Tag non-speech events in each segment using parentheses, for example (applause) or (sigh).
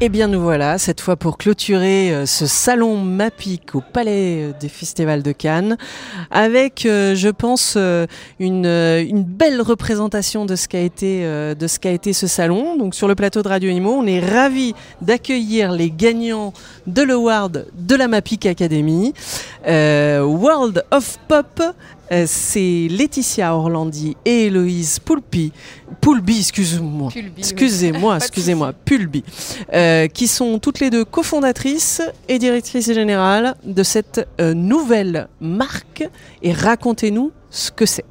Eh bien nous voilà, cette fois pour clôturer euh, ce salon MAPIC au Palais euh, des Festivals de Cannes, avec, euh, je pense, une, belle représentation de ce qu'a été, de ce été ce salon. Donc sur le plateau de Radio Imo, on est ravis d'accueillir les gagnants de l'award de la MAPIC Academy, World of Pop c'est Laetitia Orlandi et Héloïse Poulpi, Poulbi, excuse-moi, excusez-moi, (laughs) excusez-moi, Pulbi, euh, qui sont toutes les deux cofondatrices et directrices générales de cette euh, nouvelle marque. Et racontez-nous ce que c'est.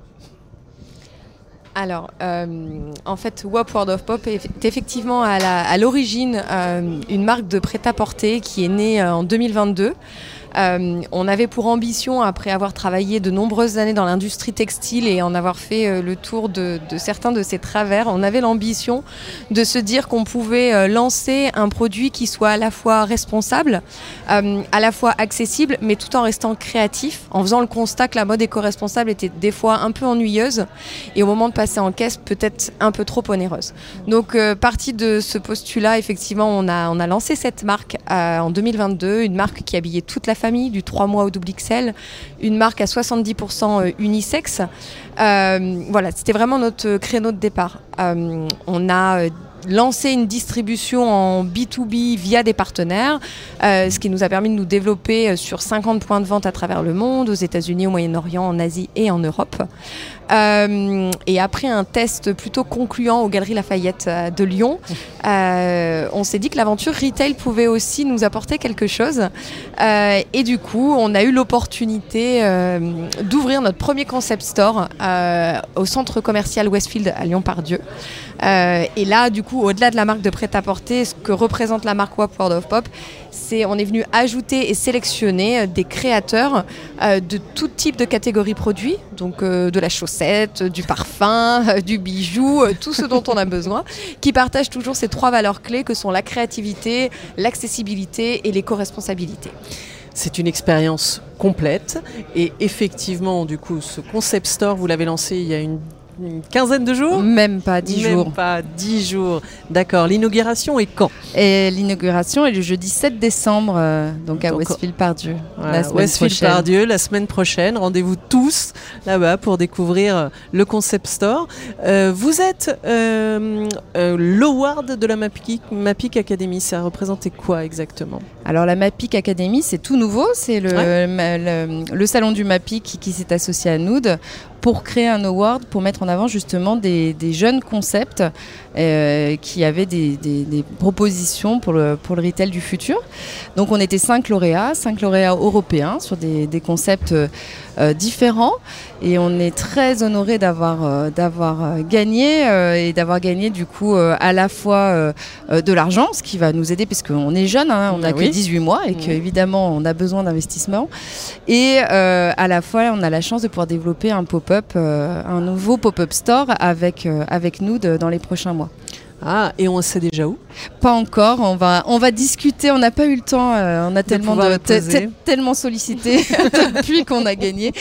Alors, en fait, WAP World of Pop est effectivement à l'origine une marque de prêt-à-porter qui est née en 2022. Euh, on avait pour ambition, après avoir travaillé de nombreuses années dans l'industrie textile et en avoir fait euh, le tour de, certains de ses travers, on avait l'ambition de se dire qu'on pouvait euh, lancer un produit qui soit à la fois responsable, à la fois accessible, mais tout en restant créatif, en faisant le constat que la mode éco-responsable était des fois un peu ennuyeuse et au moment de passer en caisse, peut-être un peu trop onéreuse. Donc, partie de ce postulat, effectivement, on a lancé cette marque en 2022, une marque qui habillait toute la famille, du 3 mois au double XL, une marque à 70% euh, unisexe. Euh, voilà, c'était vraiment notre créneau de départ. Euh, on a lancé une distribution en B2B via des partenaires, ce qui nous a permis de nous développer sur 50 points de vente à travers le monde, aux États-Unis, au Moyen-Orient, en Asie et en Europe. Euh, et après un test plutôt concluant aux Galeries Lafayette euh, de Lyon, euh, on s'est dit que l'aventure retail pouvait aussi nous apporter quelque chose. et du coup, on a eu l'opportunité d'ouvrir notre premier concept store au centre commercial Westfield à Lyon-Pardieu. et là, du coup, au-delà de la marque de prêt-à-porter, ce que représente la marque WAP World of Pop, c'est on est venu ajouter et sélectionner des créateurs de tout type de catégories produits, donc de la chaussette du parfum, (laughs) euh, du bijou, euh, tout ce dont on a besoin, qui partagent toujours ces trois valeurs clés que sont la créativité, l'accessibilité et l'éco-responsabilité. C'est une expérience complète et effectivement, du coup, ce concept store, vous l'avez lancé il y a une une quinzaine de jours Même pas dix jours. Même pas dix jours. D'accord. L'inauguration est quand Et l'inauguration est le jeudi 7 décembre, euh, donc à Westfield Pardieu. Westfield Pardieu la semaine prochaine. Rendez-vous tous là-bas pour découvrir euh, le concept store. Euh, vous êtes l'award de la Mapic, Mapic Academy. Ça représentait quoi exactement? Alors la Mapic Academy, c'est tout nouveau. C'est le, le, salon du Mapic qui, qui s'est associé à Nood pour créer un award, pour mettre en avant justement des, jeunes concepts qui avaient des, propositions pour le, pour le retail du futur. Donc on était cinq lauréats, cinq lauréats européens sur des, concepts euh, différents et on est très honoré d'avoir euh, d'avoir gagné et d'avoir gagné du coup à la fois de l'argent, ce qui va nous aider puisqu'on est jeune, hein, on n'a que 18 mois et qu'évidemment on a besoin d'investissement et à la fois on a la chance de pouvoir développer un pop euh, un nouveau pop-up store avec, euh, avec nous dans les prochains mois. Ah, et on sait déjà où Pas encore, on va, on va discuter, on n'a pas eu le temps, euh, on a tellement, de, tellement sollicité (laughs) depuis qu'on a gagné.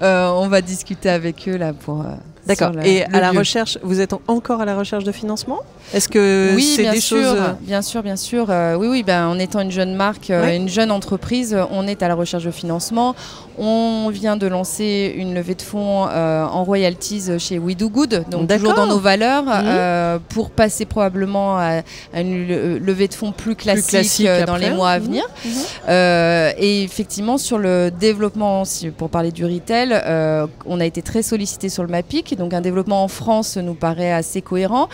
on va discuter avec eux là pour... D'accord. Et à la recherche, vous êtes encore à la recherche de financement? Est-ce que oui, c'est des sûr, choses Bien sûr, bien sûr. oui, oui. Ben, en étant une jeune marque, une jeune entreprise, on est à la recherche de financement. On vient de lancer une levée de fonds euh, en royalties chez We Do Good, donc toujours dans nos valeurs, mhm. euh, pour passer probablement à, une levée de fonds plus classique, euh, dans les mois à mhm. venir. Mhm. et effectivement, sur le développement, pour parler du retail, on a été très sollicité sur le MAPIC, donc un développement en France nous paraît assez cohérent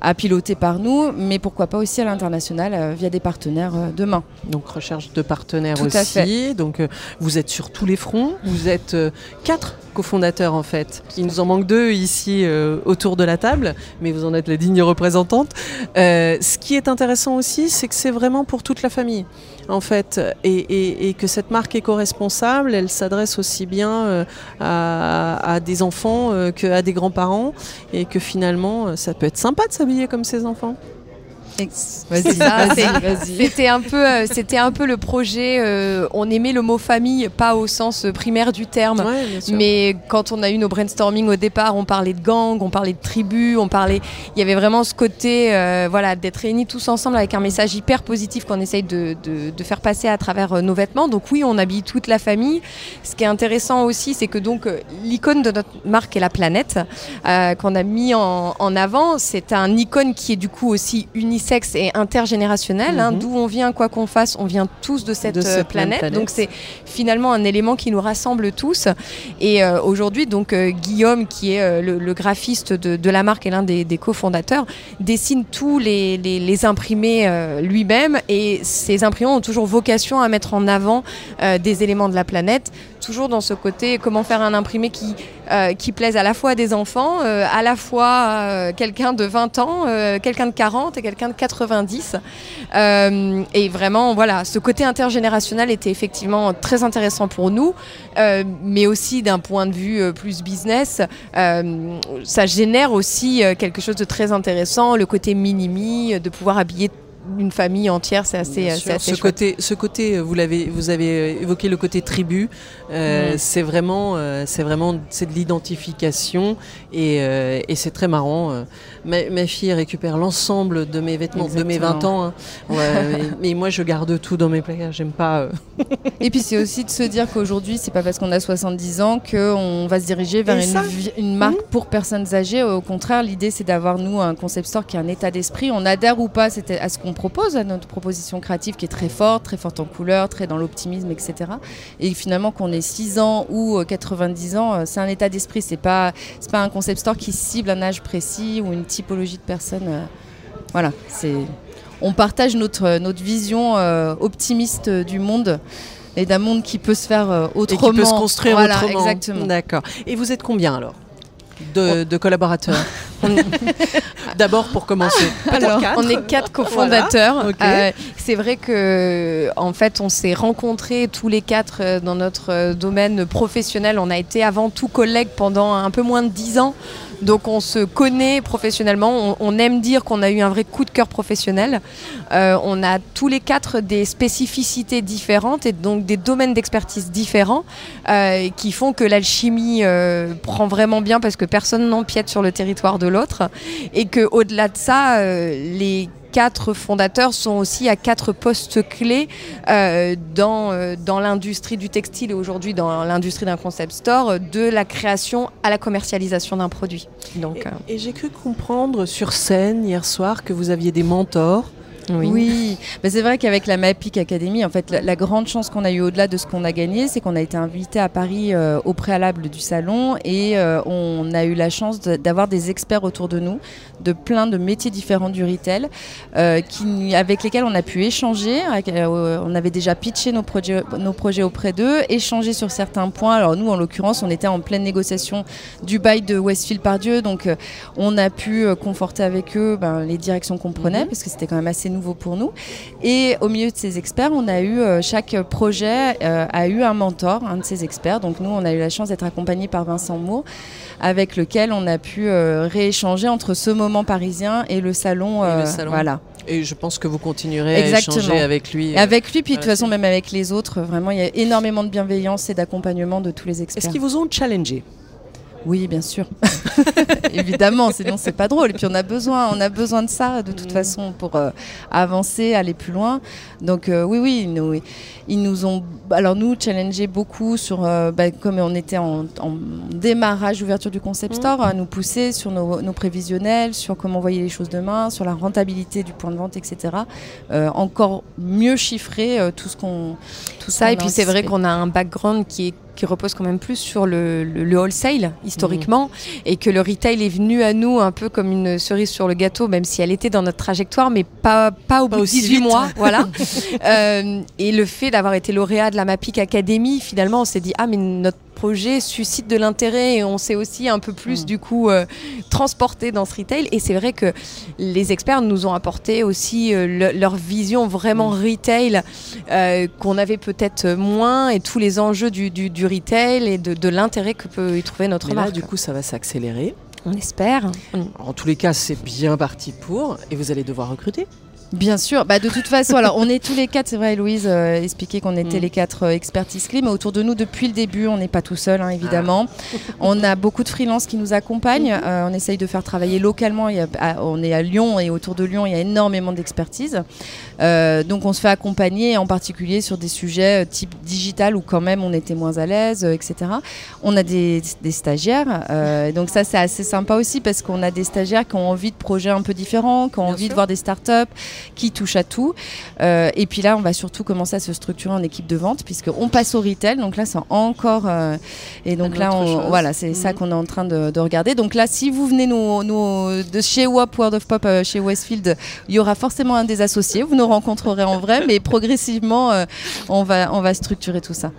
à piloter par nous, mais pourquoi pas aussi à l'international via des partenaires demain. Donc recherche de partenaires aussi. Donc vous êtes sur tous les fronts. Vous êtes euh, quatre cofondateurs en fait. Il nous en manque deux ici euh, autour de la table, mais vous en êtes les dignes représentantes. Euh, ce qui est intéressant aussi, c'est que c'est vraiment pour toute la famille en fait, et, que cette marque éco-responsable, elle s'adresse aussi bien à, des enfants qu'à des grands-parents, et que finalement, ça peut être sympa de s'habiller comme ces enfants. C'était un peu, euh, c'était un peu le projet. Euh, on aimait le mot famille, pas au sens primaire du terme, mais quand on a eu nos brainstorming au départ, on parlait de gang, on parlait de tribu, on parlait. Il y avait vraiment ce côté, euh, voilà, d'être réunis tous ensemble avec un message hyper positif qu'on essaye de, de, faire passer à travers nos vêtements. Donc oui, on habille toute la famille. Ce qui est intéressant aussi, c'est que donc l'icône de notre marque est la planète qu'on a mis en, en avant. C'est un icône qui est du coup aussi unisexe et intergénérationnel. Hein. Mhm. D'où on vient, quoi qu'on fasse, on vient tous de cette, euh, planète. Donc c'est finalement un élément qui nous rassemble tous. Et euh, aujourd'hui, donc euh, Guillaume, qui est le, graphiste de, la marque et l'un des, cofondateurs, dessine tous les, les, imprimés lui-même. Et ces imprimants ont toujours vocation à mettre en avant des éléments de la planète, toujours dans ce côté comment faire un imprimé qui, qui plaise à la fois des enfants, à la fois quelqu'un de 20 ans, quelqu'un de 40 et quelqu'un de 90. Euh, et vraiment, voilà, ce côté intergénérationnel était effectivement très intéressant pour nous, euh, mais aussi d'un point de vue euh, plus business, ça génère aussi quelque chose de très intéressant, le côté minimi, de pouvoir habiller une famille entière, c'est assez, assez ce côté, ce côté, vous l'avez, vous avez évoqué le côté tribu. Euh. C'est vraiment, euh, c'est vraiment, c'est de l'identification et, euh, et c'est très marrant. Ma, ma, fille récupère l'ensemble de mes vêtements de mes 20 ans, hein. mais, moi je garde tout dans mes placards. J'aime pas. Et puis c'est aussi de se dire qu'aujourd'hui, c'est pas parce qu'on a 70 ans qu'on va se diriger vers une, une, marque mm. pour personnes âgées. Au contraire, l'idée c'est d'avoir nous un concept store qui a un état d'esprit. On adhère ou pas à ce qu'on propose, à notre proposition créative qui est très forte, très forte en couleur, très dans l'optimisme, etc. Et finalement, qu'on ait 6 ans ou 90 euh, ans, euh, c'est un état d'esprit. C'est pas, c'est pas un concept store qui cible un âge précis ou une typologie de personnes. Euh, voilà, c'est, on partage notre, notre vision optimiste du monde et d'un monde qui peut se faire autrement. Et qui peut se construire voilà, autrement. Exactement. D'accord. Et vous êtes combien alors? De, collaborateurs? (laughs) (laughs) D'abord pour commencer. Alors, on est quatre cofondateurs. Euh, c'est vrai que en fait, on s'est rencontrés tous les quatre euh, dans notre euh, domaine professionnel. On a été avant tout collègues pendant un peu moins de dix ans. Donc on se connaît professionnellement, on, aime dire qu'on a eu un vrai coup de cœur professionnel. Euh, on a tous les quatre des spécificités différentes et donc des domaines d'expertise différents euh, qui font que l'alchimie euh, prend vraiment bien parce que personne n'empiète sur le territoire de l'autre et que au-delà de ça, les quatre fondateurs sont aussi à quatre postes clés euh, dans, euh, dans l'industrie du textile et aujourd'hui dans l'industrie d'un concept store, de la création à la commercialisation d'un produit. Donc, et, et j'ai cru comprendre sur scène hier soir que vous aviez des mentors oui, mais c'est vrai qu'avec la MAPIC Academy, en fait, la, grande chance qu'on a eu au-delà de ce qu'on a gagné, c'est qu'on a été invité à Paris euh, au préalable du salon et euh, on a eu la chance d'avoir des experts autour de nous de plein de métiers différents du retail euh, qui, avec lesquels on a pu échanger. on avait déjà pitché nos projets, nos projets auprès d'eux, échanger sur certains points. Alors nous, en l'occurrence, on était en pleine négociation du bail de Westfield par Dieu, donc on a pu conforter avec eux ben, les directions qu'on prenait mhm. parce que c'était quand même assez nouveau pour nous. Et au milieu de ces experts, on a eu, euh, chaque projet euh, a eu un mentor, un de ces experts. Donc nous, on a eu la chance d'être accompagnés par Vincent Moore, avec lequel on a pu euh, rééchanger entre ce moment parisien et le salon. Et le salon. Voilà. Et je pense que vous continuerez à échanger avec lui. Avec lui, puis de toute façon, même avec les autres, vraiment, il y a énormément de bienveillance et d'accompagnement de tous les experts. Est-ce qu'ils vous ont challengé? Oui, bien sûr. (laughs) Évidemment, sinon c'est pas drôle. Et puis on a besoin, on a besoin de ça de toute mm. façon pour euh, avancer, aller plus loin. Donc euh, oui, oui, nous, ils nous ont, alors nous, challengé beaucoup sur, euh, bah, comme on était en, démarrage, ouverture du concept mm. store, à nous pousser sur nos, prévisionnels, sur comment on voyait les choses demain, sur la rentabilité du point de vente, etc. encore mieux chiffrer tout ce qu'on, tout ça. et puis c'est vrai qu'on a un background qui est qui repose quand même plus sur le, le, wholesale historiquement et que le retail est venu à nous un peu comme une cerise sur le gâteau, même si elle était dans notre trajectoire, mais pas, pas au bout de 18 mois. (laughs) Voilà. Euh, et le fait d'avoir été lauréat de la MAPIC Academy, finalement, on s'est dit, ah, mais notre projet suscite de l'intérêt et on s'est aussi un peu plus mm. du coup euh, transporté dans ce retail. Et c'est vrai que les experts nous ont apporté aussi euh, leur vision vraiment mm. retail euh, qu'on avait peut-être moins et tous les enjeux du, du, retail et de, de l'intérêt que peut y trouver notre Mais marque. Là, du coup, ça va s'accélérer. On espère. En tous les cas, c'est bien parti pour, et vous allez devoir recruter. Bien sûr, bah de toute façon, alors on est tous les quatre, c'est vrai, Louise euh, expliquait qu'on était Mm. les quatre euh, expertises clés, mais autour de nous depuis le début, on n'est pas tout seul, hein, évidemment. On a beaucoup de freelances qui nous accompagnent, euh, on essaye de faire travailler localement, il y a- à- on est à Lyon et autour de Lyon, il y a énormément d'expertise. Euh, donc on se fait accompagner, en particulier sur des sujets type digital où quand même on était moins à l'aise, etc. On a des, des stagiaires, donc ça c'est assez sympa aussi parce qu'on a des stagiaires qui ont envie de projets un peu différents, qui ont Bien envie sûr. de voir des startups, qui touchent à tout. Euh, et puis là, on va surtout commencer à se structurer en équipe de vente puisqu'on passe au retail. Donc là, c'est encore. euh, et donc là, autre on- chose. voilà, c'est ça Mhm. qu'on est en train de, de regarder. Donc là, si vous venez nous, nous- de chez WAP World of Pop, euh, chez Westfield, il y aura forcément un des associés. Vous nous rencontrerez en vrai, mais progressivement, on, va, on va structurer tout ça.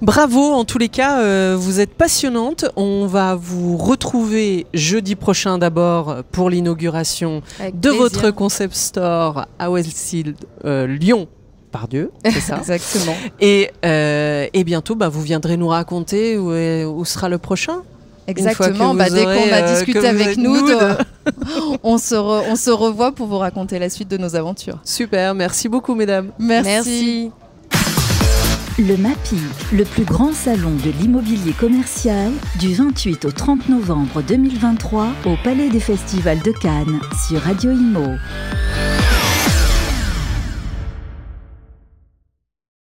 Bravo, en tous les cas, euh, vous êtes passionnante. On va vous retrouver jeudi prochain d'abord pour l'inauguration de plaisir. votre concept store à Westfield euh, Lyon. Par Dieu, c'est ça. (laughs) Exactement. et, euh, et bientôt, bah, vous viendrez nous raconter où, est- où sera le prochain. Exactement. Bah, dès qu'on a euh, discuté avec nous, nude. de- (laughs) on, se re- on se revoit pour vous raconter la suite de nos aventures. Super, merci beaucoup, mesdames. Merci. Merci. Le MAPI, le plus grand salon de l'immobilier commercial, du 28 au 30 novembre 2023 au Palais des Festivals de Cannes sur Radio Imo.